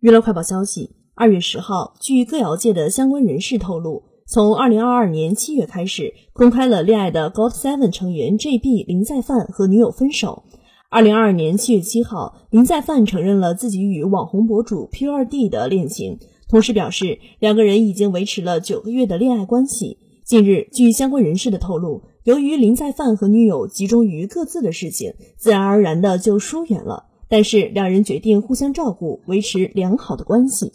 娱乐快报消息：二月十号，据歌谣界的相关人士透露，从二零二二年七月开始，公开了恋爱的 GOT7 成员 JB 林在范和女友分手。二零二二年七月七号，林在范承认了自己与网红博主 P2D 的恋情，同时表示两个人已经维持了九个月的恋爱关系。近日，据相关人士的透露，由于林在范和女友集中于各自的事情，自然而然的就疏远了。但是两人决定互相照顾，维持良好的关系。